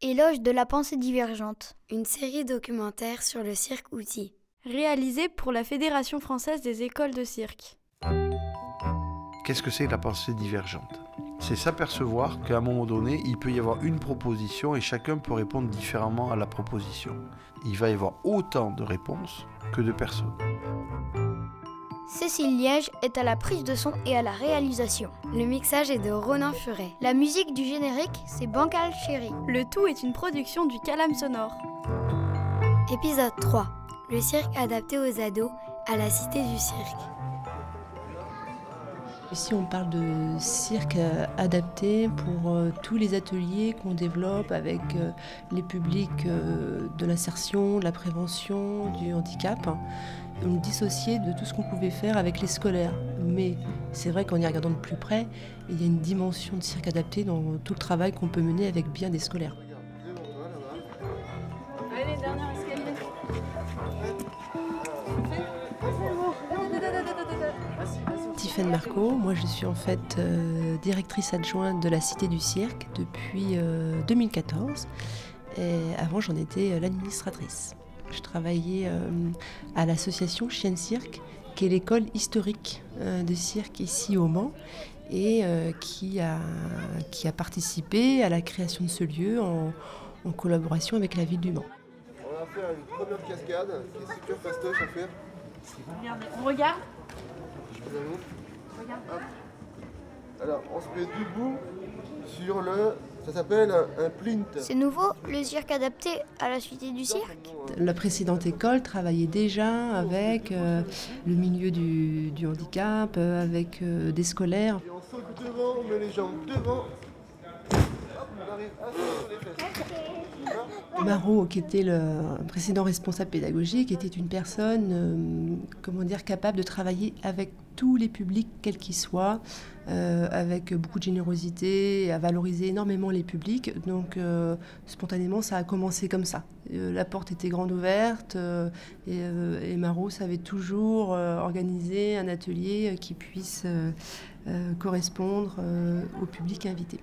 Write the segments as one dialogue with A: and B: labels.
A: Éloge de la pensée divergente.
B: Une série documentaire sur le cirque outil.
C: Réalisée pour la Fédération française des écoles de cirque.
D: Qu'est-ce que c'est que la pensée divergente? C'est s'apercevoir qu'à un moment donné, il peut y avoir une proposition et chacun peut répondre différemment à la proposition. Il va y avoir autant de réponses que de personnes.
A: Cécile Liège est à la prise de son et à la réalisation.
B: Le mixage est de Ronan Furet.
A: La musique du générique, c'est Bancal Chéri.
C: Le tout est une production du Calam Sonore.
B: Épisode 3. Le cirque adapté aux ados à la Cité du Cirque.
E: Ici, on parle de cirque euh, adapté pour euh, tous les ateliers qu'on développe avec euh, les publics de l'insertion, de la prévention, du handicap. On dissociait de tout ce qu'on pouvait faire avec les scolaires. Mais c'est vrai qu'en y regardant de plus près, il y a une dimension de cirque adapté dans tout le travail qu'on peut mener avec bien des scolaires. Marco, moi je suis en fait euh, directrice adjointe de la Cité du Cirque depuis euh, 2014 et avant j'en étais euh, l'administratrice. Je travaillais euh, à l'association Chienne Cirque qui est l'école historique euh, de cirque ici au Mans et euh, qui, a, qui a participé à la création de ce lieu en, en collaboration avec la ville du Mans.
F: On va faire une première cascade qui est super fastoche à faire.
G: Regardez, on regarde.
F: Je vous. Hop. Alors, on se met debout sur le. Ça s'appelle un, un plint.
A: C'est nouveau, le cirque adapté à la Cité du Cirque
E: La précédente école travaillait déjà avec euh, le milieu du, du handicap, euh, avec euh, des scolaires.
F: Et on saute devant, on met les jambes devant. Hop, on arrive à sur les fesses.
E: Marot, qui était le précédent responsable pédagogique, était une personne, euh, comment dire, capable de travailler avec tous les publics, quels qu'ils soient, euh, avec beaucoup de générosité, à valoriser énormément les publics. Donc, euh, spontanément, ça a commencé comme ça. La porte était grande ouverte et, et Marot savait toujours organiser un atelier qui puisse correspondre au public invité.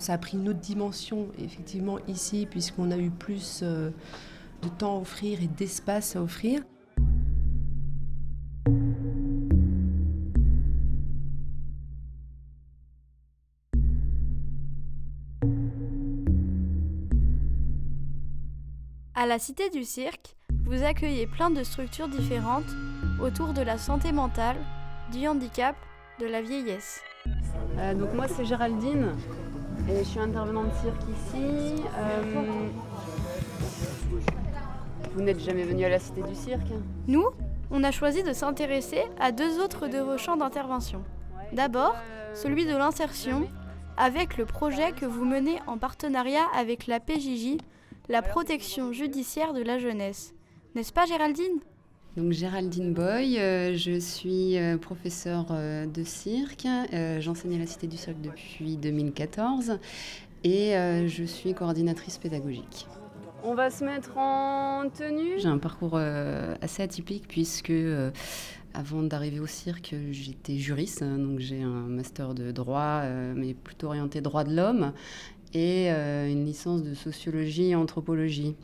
E: Ça a pris une autre dimension, effectivement, ici, puisqu'on a eu plus euh, de temps à offrir et d'espace à offrir.
C: À la Cité du Cirque, vous accueillez plein de structures différentes autour de la santé mentale, du handicap, de la vieillesse.
G: Euh, donc moi c'est Géraldine je suis intervenante de cirque ici. Euh, vous n'êtes jamais venu à la Cité du Cirque
C: Nous, on a choisi de s'intéresser à deux autres de vos champs d'intervention. D'abord, celui de l'insertion, avec le projet que vous menez en partenariat avec la PJJ, la protection judiciaire de la jeunesse. N'est-ce pas Géraldine?
H: Donc Géraldine Boy, euh, je suis euh, professeure euh, de cirque. Euh, J'enseigne à la Cité du Cirque depuis 2014 et je suis coordinatrice pédagogique.
G: On va se mettre en tenue?
H: J'ai un parcours assez atypique puisque avant d'arriver au cirque, j'étais juriste, hein, donc j'ai un master de droit, mais plutôt orienté droit de l'homme, et une licence de sociologie et anthropologie.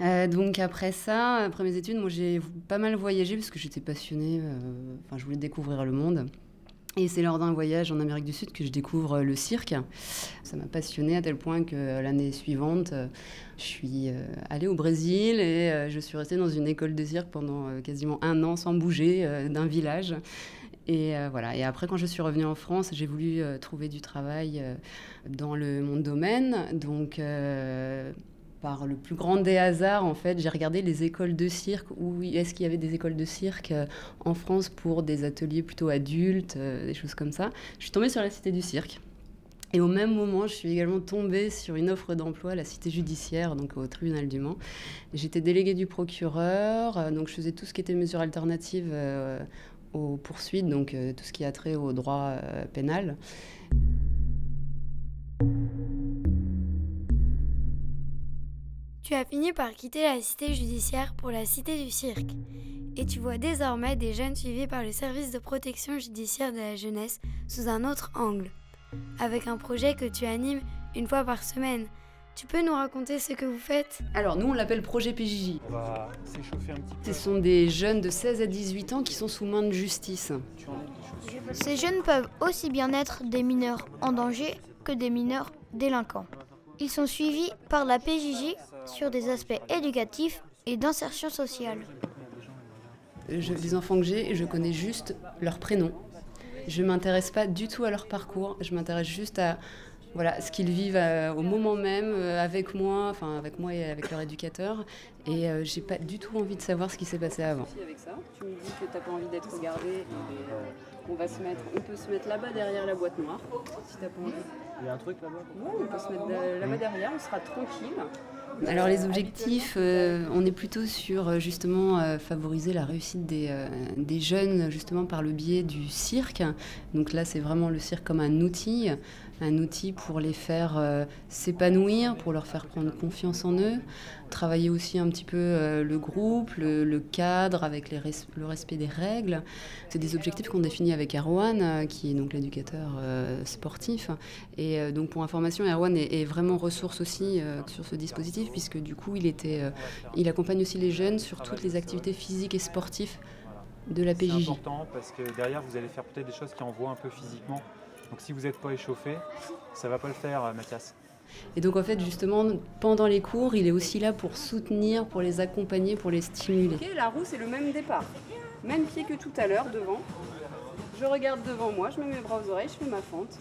H: Euh, donc après ça, après mes études, moi j'ai pas mal voyagé parce que j'étais passionnée, euh, enfin je voulais découvrir le monde. Et c'est lors d'un voyage en Amérique du Sud que je découvre le cirque. Ça m'a passionnée à tel point que euh, l'année suivante, je suis allée au Brésil et je suis restée dans une école de cirque pendant quasiment un an sans bouger d'un village. Et voilà. Et après, quand je suis revenue en France, j'ai voulu trouver du travail dans le mon domaine. Donc par le plus grand des hasards, en fait, j'ai regardé les écoles de cirque, où est-ce qu'il y avait des écoles de cirque euh, en France pour des ateliers plutôt adultes, euh, des choses comme ça. Je suis tombée sur la Cité du Cirque. Et au même moment, je suis également tombée sur une offre d'emploi à la Cité judiciaire, donc au tribunal du Mans. J'étais déléguée du procureur, euh, donc je faisais tout ce qui était mesures alternatives aux poursuites, donc tout ce qui a trait au droit pénal.
B: Tu as fini par quitter la cité judiciaire pour la cité du cirque. Et tu vois désormais des jeunes suivis par le service de protection judiciaire de la jeunesse sous un autre angle. Avec un projet que tu animes une fois par semaine. Tu peux nous raconter ce que vous faites?
H: Alors nous on l'appelle projet PJJ.
I: On va s'échauffer un petit peu.
H: Ce sont des jeunes de 16 à 18 ans qui sont sous main de justice.
A: Ces jeunes peuvent aussi bien être des mineurs en danger que des mineurs délinquants. Ils sont suivis par la PJJ sur des aspects éducatifs et d'insertion sociale.
H: Je, les enfants que j'ai, je connais juste leur prénom. Je ne m'intéresse pas du tout à leur parcours, je m'intéresse juste à voilà, ce qu'ils vivent euh, au moment même euh, avec moi, enfin avec moi et avec leur éducateur. Et euh, j'ai pas du tout envie de savoir ce qui s'est passé avant. Avec ça, tu me dis que t'as pas envie d'être regardé. on va se mettre, on peut se mettre là-bas derrière la boîte noire, si t'as pas envie.
I: Il y a un truc là-bas?
H: Oui, on peut se mettre là-bas derrière, on sera tranquille. Alors les objectifs, euh, on est plutôt sur euh, justement euh, favoriser la réussite des, des, jeunes justement par le biais du cirque. Donc là c'est vraiment le cirque comme un outil, un outil pour les faire s'épanouir, pour leur faire prendre confiance en eux, travailler aussi un petit peu le groupe, le, cadre avec les le respect des règles. C'est des objectifs qu'on définit avec Erwan, qui est donc l'éducateur sportif. Et donc pour information, Erwan est, est vraiment ressource aussi sur ce dispositif puisque du coup, il, était, euh, il accompagne aussi les jeunes sur toutes les activités physiques et sportives de la PJJ.
I: C'est important parce que derrière, vous allez faire peut-être des choses qui envoient un peu physiquement. Donc si vous n'êtes pas échauffé, ça va pas le faire, euh, Mathias.
H: Et donc en fait, justement, pendant les cours, il est aussi là pour soutenir, pour les accompagner, pour les stimuler.
G: Ok, la roue, c'est le même départ. Même pied que tout à l'heure, devant. Je regarde devant moi, je mets mes bras aux oreilles, je fais ma fente.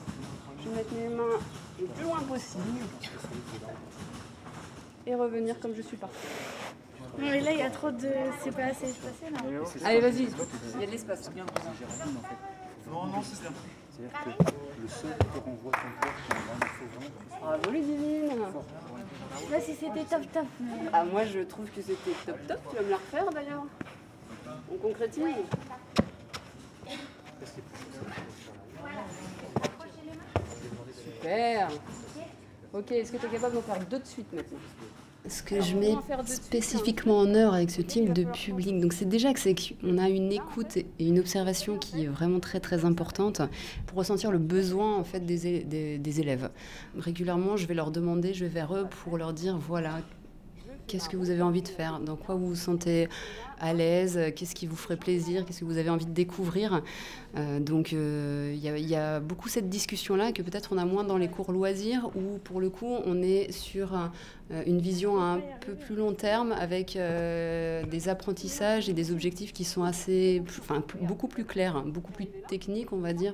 G: Je vais mettre mes mains le plus loin possible et revenir comme je suis partie.
B: Non mais là il y a trop de... c'est pas assez espacé là.
H: Allez vas-y, il y a de l'espace.
I: Non, non, c'est bien. C'est-à-dire que le seul qui renvoie ton corps, c'est vraiment
G: Bravo Ludivine
B: Là si c'était top top.
G: Ah moi je trouve que c'était top top, tu vas me la refaire d'ailleurs. On concrétise. Super. Ok, est-ce que tu es capable d'en faire deux de suite maintenant?
H: Ce que je mets spécifiquement en œuvre avec ce type de public, donc c'est déjà que c'est qu'on a une écoute et une observation qui est vraiment très très importante pour ressentir le besoin en fait des, des, des élèves. Régulièrement, je vais leur demander, je vais vers eux pour leur dire voilà qu'est-ce que vous avez envie de faire, dans quoi vous vous sentez à l'aise, qu'est-ce qui vous ferait plaisir, qu'est-ce que vous avez envie de découvrir. Euh, donc il euh, y, a beaucoup cette discussion-là que peut-être on a moins dans les cours loisirs où pour le coup on est sur euh, une vision à un peu plus long terme avec des apprentissages et des objectifs qui sont assez, enfin beaucoup plus clairs, beaucoup plus techniques on va dire,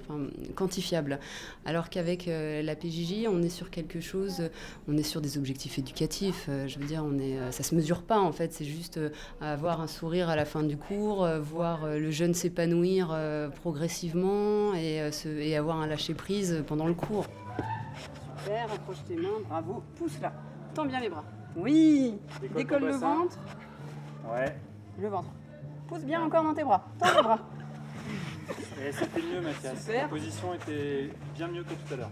H: quantifiables. Alors qu'avec la PJJ on est sur quelque chose, on est sur des objectifs éducatifs. je veux dire on est, ça se mesure pas en fait, c'est juste avoir un sourire à la fin du cours, voir le jeune s'épanouir progressivement et, euh, et avoir un lâcher-prise pendant le cours.
G: Super, approche tes mains, bravo, pousse là, tends bien les bras. Oui, décolle, le ventre.
I: Ouais.
G: Le ventre. Pousse bien encore dans tes bras, tends les bras.
I: Et c'était mieux Mathias, la position était bien mieux que tout à l'heure.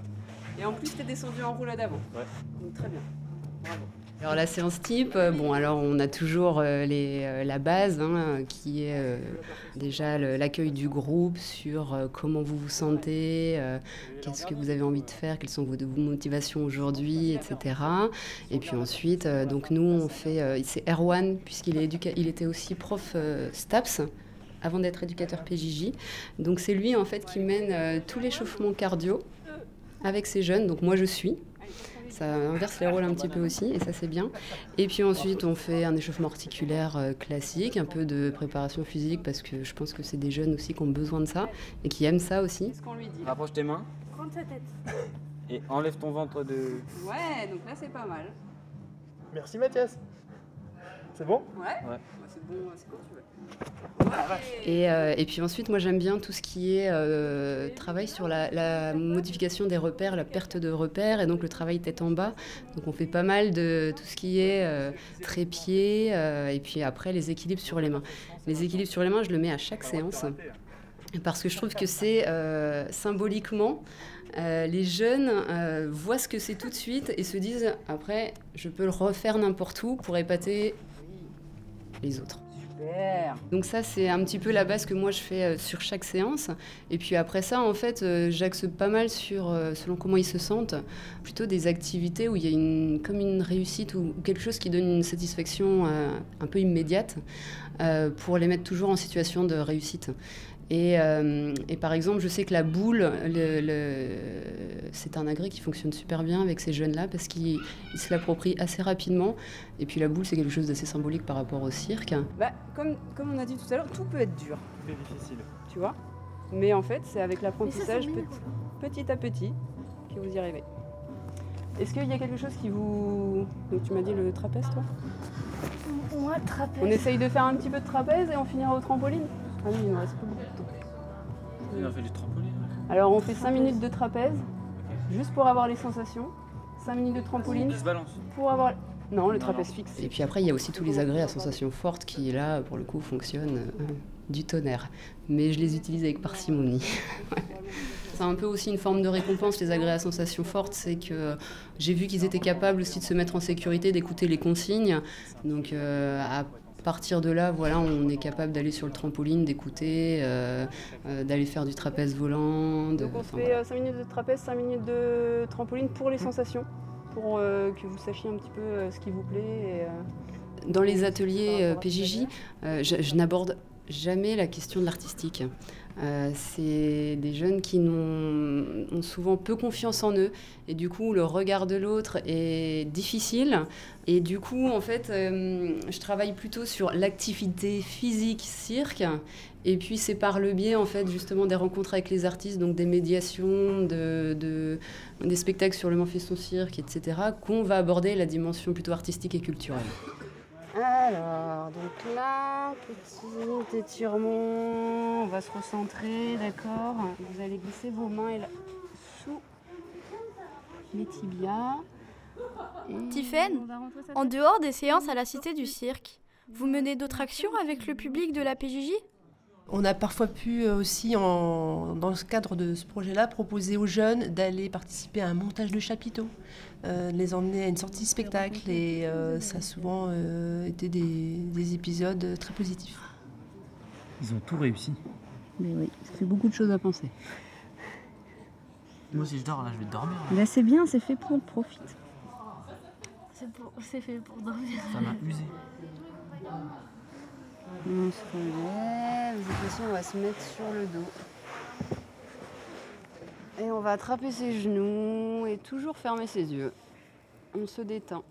G: Et en plus, t'es descendu en roulade avant.
I: Ouais.
G: Donc très bien, bravo.
H: Alors la séance type, euh, bon alors on a toujours euh, euh, la base hein, qui est déjà l'accueil du groupe sur comment vous vous sentez, qu'est-ce que vous avez envie de faire, quelles sont vos, motivations aujourd'hui, etc. Et puis ensuite, donc nous on fait, c'est Erwan puisqu'il est il était aussi prof STAPS avant d'être éducateur PJJ. Donc c'est lui en fait qui mène tout l'échauffement cardio avec ces jeunes. Donc moi je suis ça inverse les rôles un petit peu aussi, et ça c'est bien. Et puis ensuite, on fait un échauffement articulaire euh, classique, un peu de préparation physique, parce que je pense que c'est des jeunes aussi qui ont besoin de ça, et qui aiment ça aussi.
J: Rapproche tes mains.
B: Prends ta tête.
J: Et enlève ton ventre de...
G: Ouais, donc là c'est pas mal.
I: Merci Mathias. C'est bon?
G: Ouais. ouais. C'est bon, c'est quand tu veux.
H: Et, euh, et, puis ensuite, moi j'aime bien tout ce qui est euh, travail sur la, modification des repères, la perte de repères, et donc le travail tête en bas. Donc on fait pas mal de tout ce qui est euh, trépied, et puis après les équilibres sur les mains. Les équilibres sur les mains, je le mets à chaque séance, parce que je trouve que c'est symboliquement, les jeunes voient ce que c'est tout de suite et se disent après, je peux le refaire n'importe où pour épater les autres. Donc ça, c'est un petit peu la base que moi je fais euh, sur chaque séance. Et puis après ça, en fait, euh, j'axe pas mal sur, euh, selon comment ils se sentent, plutôt des activités où il y a une, comme une réussite ou, quelque chose qui donne une satisfaction un peu immédiate pour les mettre toujours en situation de réussite. Et, euh, et par exemple, je sais que la boule, le- le- c'est un agrès qui fonctionne super bien avec ces jeunes-là parce qu'ils ils se l'approprient assez rapidement. Et puis la boule, c'est quelque chose d'assez symbolique par rapport au cirque.
G: Bah, comme, comme on a dit tout à l'heure, tout peut être dur,
I: Tout est difficile.
G: tu vois? Mais en fait, c'est avec l'apprentissage petit, petit à petit que vous y arrivez. Est-ce qu'il y a quelque chose qui vous... Donc tu m'as dit le trapèze, toi?
B: Moi, trapèze.
G: On essaye de faire un petit peu de trapèze et on finira au trampoline Ah oui, il nous reste pas beaucoup de temps.
J: On a fait du trampoline.
G: Alors on fait 5 minutes de trapèze, juste pour avoir les sensations. 5 minutes de trampoline
J: se
G: pour avoir... Non, le
J: Non,
G: trapèze
J: non.
G: fixe.
H: Et puis après, il y a aussi tous les agrès à sensations fortes qui, là, pour le coup, fonctionnent euh, du tonnerre. Mais je les utilise avec parcimonie. C'est un peu aussi une forme de récompense, les agrès à sensations fortes. C'est que j'ai vu qu'ils étaient capables aussi de se mettre en sécurité, d'écouter les consignes. Donc euh, à partir de là, voilà, on est capable d'aller sur le trampoline, d'écouter, euh, euh, d'aller faire du trapèze volant. de-
G: Donc on
H: enfin,
G: fait 5 minutes de trapèze, 5 minutes de trampoline pour les sensations, pour euh, que vous sachiez un petit peu euh, ce qui vous plaît. et, euh,
H: Dans les ateliers euh, PJJ, euh, je, je n'aborde jamais la question de l'artistique. Euh, c'est des jeunes qui ont souvent peu confiance en eux et du coup le regard de l'autre est difficile et du coup en fait euh, je travaille plutôt sur l'activité physique cirque et puis c'est par le biais en fait justement des rencontres avec les artistes donc des médiations de, de- des spectacles sur le Manfeston cirque etc qu'on va aborder la dimension plutôt artistique et culturelle.
G: Alors, donc là, petit étirement, on va se recentrer, d'accord. Vous allez glisser vos mains et là, sous les tibias.
C: Tiffaine, En dehors des séances à la Cité du Cirque, vous menez d'autres actions avec le public de la PJJ
E: On a parfois pu euh, aussi, en- dans le cadre de ce projet-là, proposer aux jeunes d'aller participer à un montage de chapiteaux, euh, de les emmener à une sortie spectacle, et euh, ça a souvent euh, été des, des épisodes très positifs.
J: Ils ont tout réussi.
G: Mais oui, ça fait beaucoup de choses à penser.
J: Moi, si je dors là, je vais dormir.
G: Là, c'est bien, c'est fait pour, profite.
B: C'est pour- c'est fait pour dormir.
J: Ça m'a usé.
G: On se relève, fois-ci, on va se mettre sur le dos. Et on va attraper ses genoux et toujours fermer ses yeux. On se détend.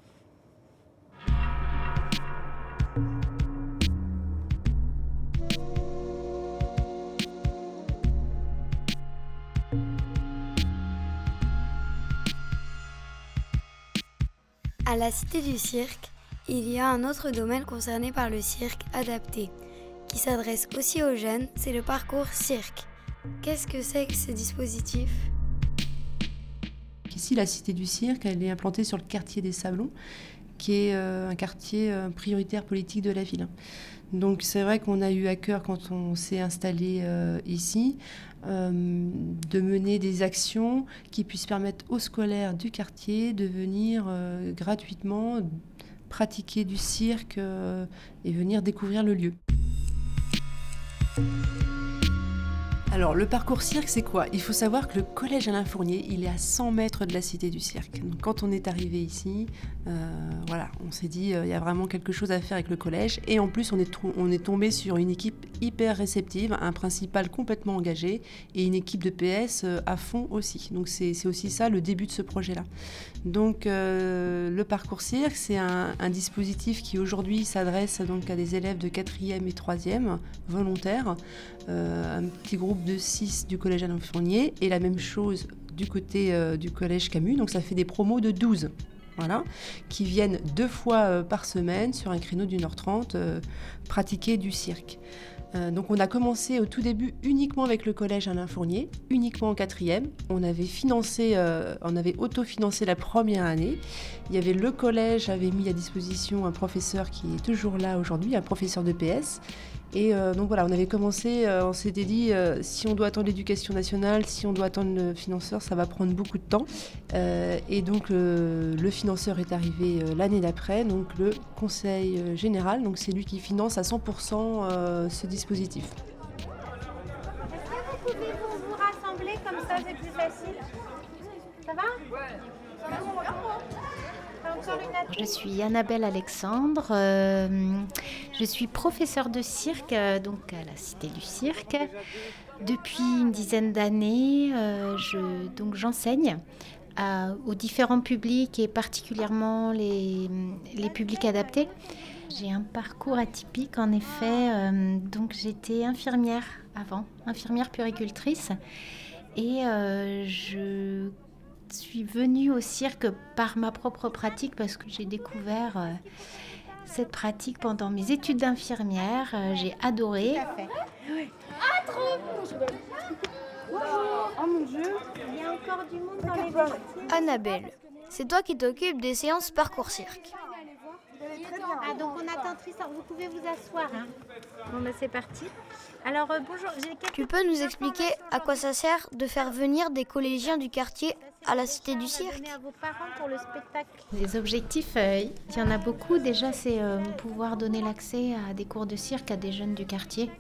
B: À la Cité du Cirque, il y a un autre domaine concerné par le cirque adapté, qui s'adresse aussi aux jeunes, c'est le parcours cirque. Qu'est-ce que c'est que ce dispositif?
E: Ici, la Cité du Cirque, elle est implantée sur le quartier des Sablons, qui est euh, un quartier euh, prioritaire politique de la ville. Donc c'est vrai qu'on a eu à cœur, quand on s'est installé euh, ici, de mener des actions qui puissent permettre aux scolaires du quartier de venir gratuitement pratiquer du cirque euh, et venir découvrir le lieu. Alors, le parcours cirque, c'est quoi? Il faut savoir que le collège Alain Fournier, il est à 100 mètres de la cité du cirque. Quand on est arrivé ici, euh, voilà, on s'est dit, euh, il y a vraiment quelque chose à faire avec le collège. Et en plus, on est, tombé sur une équipe hyper réceptive, un principal complètement engagé et une équipe de PS euh, à fond aussi. Donc, c'est aussi ça le début de ce projet-là. Donc, le parcours cirque, c'est un, dispositif qui aujourd'hui s'adresse donc à des élèves de 4e et 3e volontaires un petit groupe de 6 du collège Alain Fournier et la même chose du côté euh, du collège Camus. Donc ça fait des promos de 12. Voilà, qui viennent deux fois euh, par semaine sur un créneau d'une heure trente euh, pratiquer du cirque. Donc on a commencé au tout début uniquement avec le collège Alain Fournier, uniquement en quatrième. On avait financé, on avait autofinancé la première année. Il y avait le collège avait mis à disposition un professeur qui est toujours là aujourd'hui, un professeur de PS, Et euh, donc voilà, on avait commencé, euh, on s'était dit, euh, si on doit attendre l'éducation nationale, si on doit attendre le financeur, ça va prendre beaucoup de temps. et donc le financeur est arrivé l'année d'après, donc le Conseil général, donc c'est lui qui finance à 100% ce dispositif.
K: Est-ce que vous pouvez vous, rassembler comme ça, c'est plus facile? Ça va
L: je suis Annabelle Alexandre, euh, je suis professeure de cirque euh, donc à la Cité du Cirque. Depuis une dizaine d'années, euh, donc j'enseigne aux différents publics et particulièrement les, les publics adaptés. J'ai un parcours atypique en effet, donc j'étais infirmière avant, infirmière puricultrice et je suis venue au cirque par ma propre pratique parce que j'ai découvert euh, cette pratique pendant mes études d'infirmière. Euh, j'ai adoré.
K: Ah, trop Bonjour. Oh mon Dieu. Il y a encore du monde dans les
A: Annabelle, c'est toi qui t'occupes des séances parcours cirque.
K: Ah, donc on attend Tristan. Vous pouvez vous asseoir. Hein. Bon, ben c'est parti. Alors, euh, bonjour.
A: Tu peux nous expliquer à quoi ça sert de faire venir des collégiens du quartier à la Cité du Cirque
L: Les objectifs, euh, il y en a beaucoup. Déjà, c'est euh, pouvoir donner l'accès à des cours de cirque à des jeunes du quartier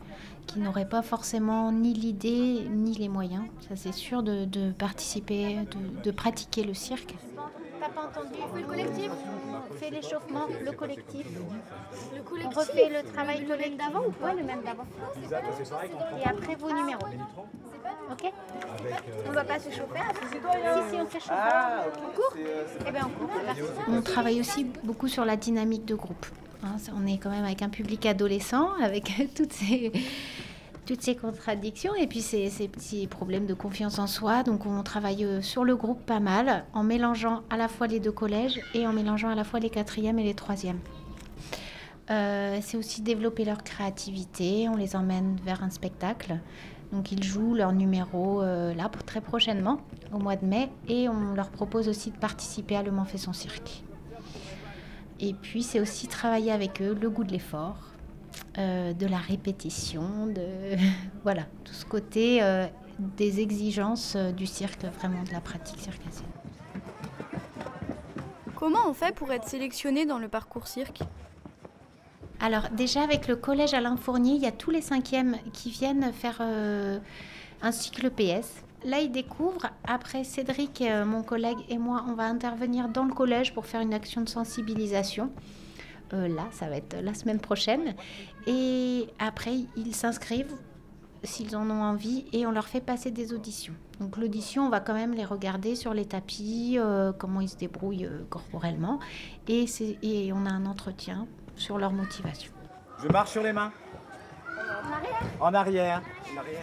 L: qui n'auraient pas forcément ni l'idée ni les moyens. Ça, c'est sûr de, participer, de, de pratiquer le cirque.
K: T'as pas entendu le collectif? On fait l'échauffement, le collectif. Le collectif. On refait le travail le même d'avant ou pas le même d'avant? Et après vos numéros. Ok? On va pas s'échauffer Si, si, on s'échauffe. Ah, on court? Eh bien, on court.
L: On travaille aussi beaucoup sur la dynamique de groupe. Hein, on est quand même avec un public adolescent, avec toutes ces toutes ces contradictions et puis ces, petits problèmes de confiance en soi. Donc on travaille euh, sur le groupe pas mal en mélangeant à la fois les deux collèges et en mélangeant à la fois les quatrièmes et les troisièmes. Euh, c'est aussi développer leur créativité. On les emmène vers un spectacle. Donc ils jouent leur numéro euh, là pour très prochainement, au mois de mai, et on leur propose aussi de participer à Le Mans fait son cirque. Et puis c'est aussi travailler avec eux le goût de l'effort, euh, de la répétition, de voilà, tout ce côté euh, des exigences euh, du cirque, vraiment de la pratique circassienne.
C: Comment on fait pour être sélectionné dans le parcours cirque?
L: Alors déjà avec le collège Alain Fournier, il y a tous les cinquièmes qui viennent faire un cycle PS. Là, ils découvrent. Après, Cédric, mon collègue et moi, on va intervenir dans le collège pour faire une action de sensibilisation. Euh, là, ça va être la semaine prochaine. Et après, ils s'inscrivent s'ils en ont envie et on leur fait passer des auditions. Donc l'audition, on va quand même les regarder sur les tapis, euh, comment ils se débrouillent euh, corporellement et, et on a un entretien sur leur motivation.
M: Je marche sur les mains. En arrière. En arrière.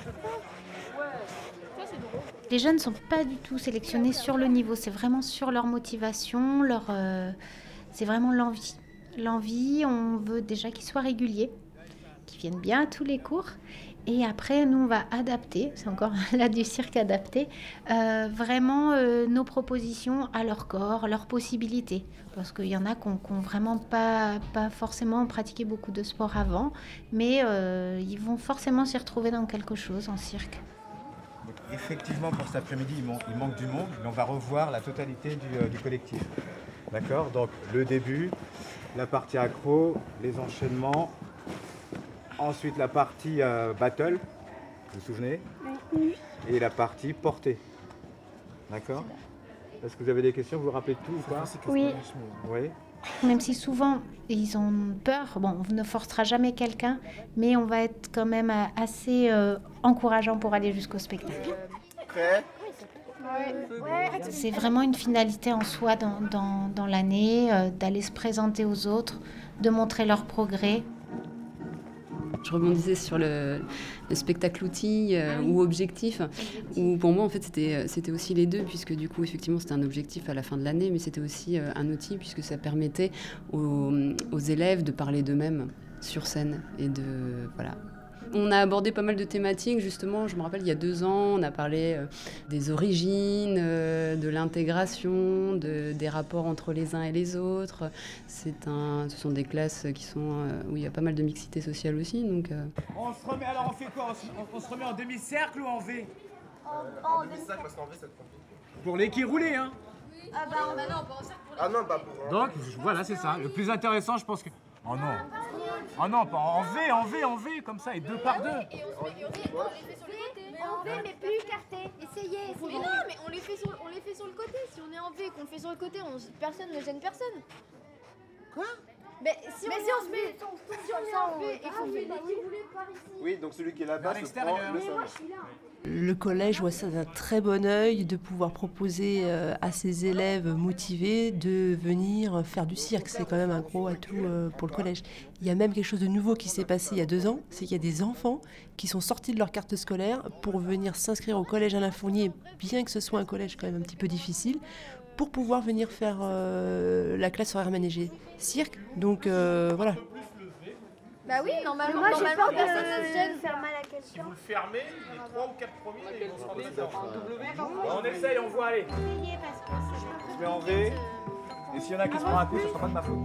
L: Les jeunes ne sont pas du tout sélectionnés sur le niveau, c'est vraiment sur leur motivation, leur, c'est vraiment l'envie l'envie, on veut déjà qu'ils soient réguliers, qu'ils viennent bien à tous les cours. Et après, nous, on va adapter, c'est encore là du cirque adapté, euh, vraiment euh, nos propositions à leur corps, leurs possibilités. Parce qu'il y en a qui n'ont vraiment pas, pas forcément pratiqué beaucoup de sport avant, mais euh, ils vont forcément s'y retrouver dans quelque chose en cirque.
M: Effectivement, pour cet après-midi, il, manque du monde, mais on va revoir la totalité du, du collectif. D'accord? Donc, le début, la partie accro, les enchaînements. Ensuite la partie euh, battle, vous vous souvenez? Et la partie portée. D'accord? Est-ce que vous avez des questions? Vous vous rappelez tout ou pas?
L: Oui.
M: Oui.
L: Même si souvent ils ont peur, bon, on ne forcera jamais quelqu'un, mais on va être quand même assez euh, encourageant pour aller jusqu'au spectacle. Prêt? C'est vraiment une finalité en soi dans, l'année, euh, d'aller se présenter aux autres, de montrer leur progrès.
H: Je rebondissais sur le, spectacle outil euh, ou objectif, où pour moi en fait c'était, c'était aussi les deux, puisque du coup effectivement c'était un objectif à la fin de l'année, mais c'était aussi euh, un outil puisque ça permettait aux, aux élèves de parler d'eux-mêmes sur scène et de voilà On a abordé pas mal de thématiques, justement. Je me rappelle, il y a deux ans, on a parlé euh, des origines, euh, de l'intégration, de, des rapports entre les uns et les autres. C'est un, ce sont des classes qui sont, euh, où il y a pas mal de mixité sociale aussi. Donc,
N: On se remet, alors on fait quoi? On se, on se remet en demi-cercle ou en V?
F: En demi-cercle, parce qu'en V, ça te complique.
N: Pour les qui roulaient, hein
K: Ah bah, non, pas en cercle.
F: Ah non, pas pour.
N: Donc voilà, c'est ça. Le plus intéressant, je pense que. Oh non. Oh non, pas en V, en V, en V, comme ça, et deux par deux.
K: Et on, les fait sur le côté. En V, mais plus écarté. Essayez, essayez.
O: Mais non, mais on les, fait sur, on les fait sur le côté. Si on est en V et qu'on le fait sur le côté, on, personne ne gêne personne.
K: Quoi?
O: Mais si
K: Mais
O: on
K: si on se met-
O: si on se
K: on
O: fait roulés par ici.
F: Oui, donc celui qui est là-bas se prend le
N: moi,
E: Le collège voit ça d'un très bon œil de pouvoir proposer euh, à ses élèves motivés de venir faire du cirque. C'est quand même un gros atout euh, pour le collège. Il y a même quelque chose de nouveau qui s'est passé il y a deux ans, c'est qu'il y a des enfants qui sont sortis de leur carte scolaire pour venir s'inscrire au collège Alain Fournier, bien que ce soit un collège quand même un petit peu difficile, pour pouvoir venir faire euh, la classe horaire manégée cirque. Donc euh, voilà,
O: Bah oui, normalement,
K: Moi, j'ai
O: normalement
K: peur
O: personne ne se
K: de
O: gêne.
K: faire mal à
N: Si
K: quelqu'un.
N: vous le fermez, les trois ou quatre premiers, ils vont se rendre On essaye, on voit, allez. Je mets en V. Et s'il y en a qui se prend un coup, ça sera pas de ma faute.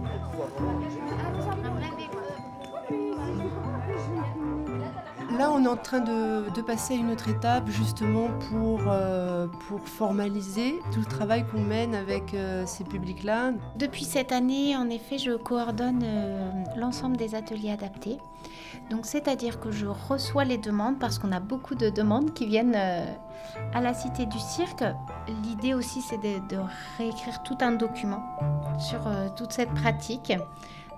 E: Là, on est en train de, passer à une autre étape justement pour, euh, formaliser tout le travail qu'on mène avec euh, ces publics-là.
L: Depuis cette année, en effet, je coordonne euh, l'ensemble des ateliers adaptés. Donc, c'est-à-dire que je reçois les demandes parce qu'on a beaucoup de demandes qui viennent à la Cité du Cirque. L'idée aussi, c'est de, réécrire tout un document sur toute cette pratique,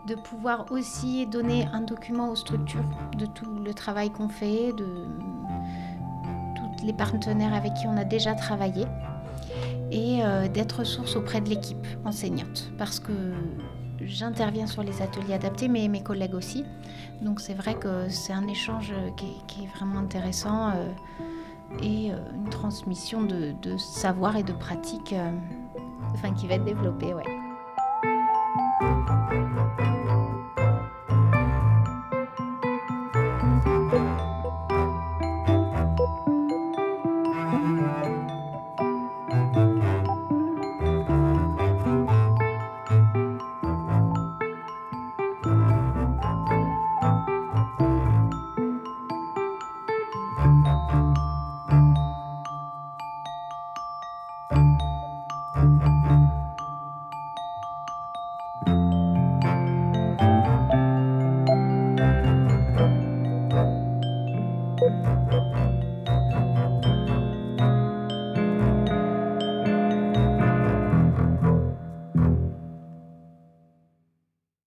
L: de pouvoir aussi donner un document aux structures de tout le travail qu'on fait, de tous les partenaires avec qui on a déjà travaillé et euh, d'être ressource auprès de l'équipe enseignante parce que j'interviens sur les ateliers adaptés mais mes collègues aussi donc c'est vrai que c'est un échange qui est, vraiment intéressant euh, et euh, une transmission de, de savoir et de pratique enfin qui va être développée ouais.